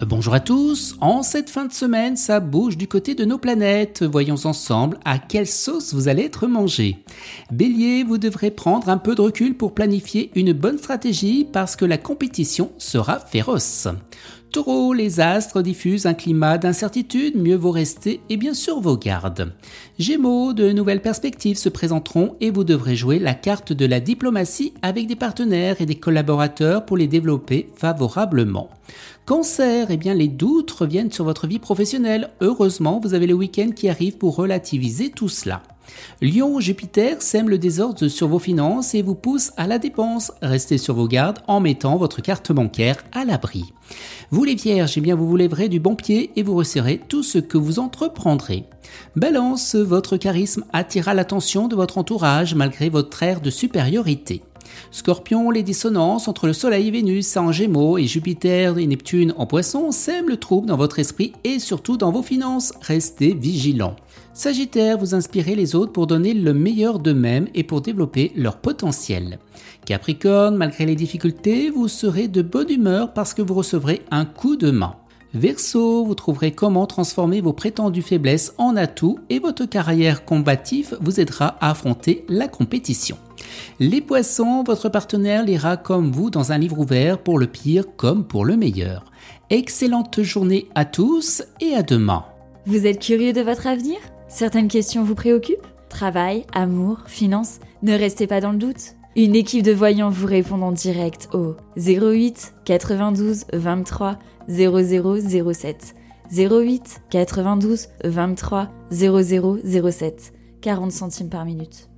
Bonjour à tous, en cette fin de semaine, ça bouge du côté de nos planètes. Voyons ensemble à quelle sauce vous allez être mangé. Bélier, vous devrez prendre un peu de recul pour planifier une bonne stratégie parce que la compétition sera féroce. Taureau, les astres diffusent un climat d'incertitude, mieux vaut rester et bien sûr vos gardes. Gémeaux, de nouvelles perspectives se présenteront et vous devrez jouer la carte de la diplomatie avec des partenaires et des collaborateurs pour les développer favorablement. Cancer, eh bien les doutes reviennent sur votre vie professionnelle. Heureusement, vous avez le week-end qui arrive pour relativiser tout cela. Lion, Jupiter sème le désordre sur vos finances et vous pousse à la dépense. Restez sur vos gardes en mettant votre carte bancaire à l'abri. Vous les vierges, eh bien vous vous lèverez du bon pied et vous resserrez tout ce que vous entreprendrez. Balance, votre charisme attira l'attention de votre entourage malgré votre air de supériorité. Scorpion, les dissonances entre le Soleil et Vénus en Gémeaux et Jupiter et Neptune en Poisson sèment le trouble dans votre esprit et surtout dans vos finances. Restez vigilants. Sagittaire, vous inspirez les autres pour donner le meilleur d'eux-mêmes et pour développer leur potentiel. Capricorne, malgré les difficultés, vous serez de bonne humeur parce que vous recevrez un coup de main. Verseau, vous trouverez comment transformer vos prétendues faiblesses en atouts et votre carrière combative vous aidera à affronter la compétition. Les poissons, votre partenaire lira comme vous dans un livre ouvert pour le pire comme pour le meilleur. Excellente journée à tous et à demain. Vous êtes curieux de votre avenir? Certaines questions vous préoccupent? Travail, amour, finances? Ne restez pas dans le doute. Une équipe de voyants vous répond en direct au 08 92 23 0007. 08 92 23 0007. 40 centimes par minute.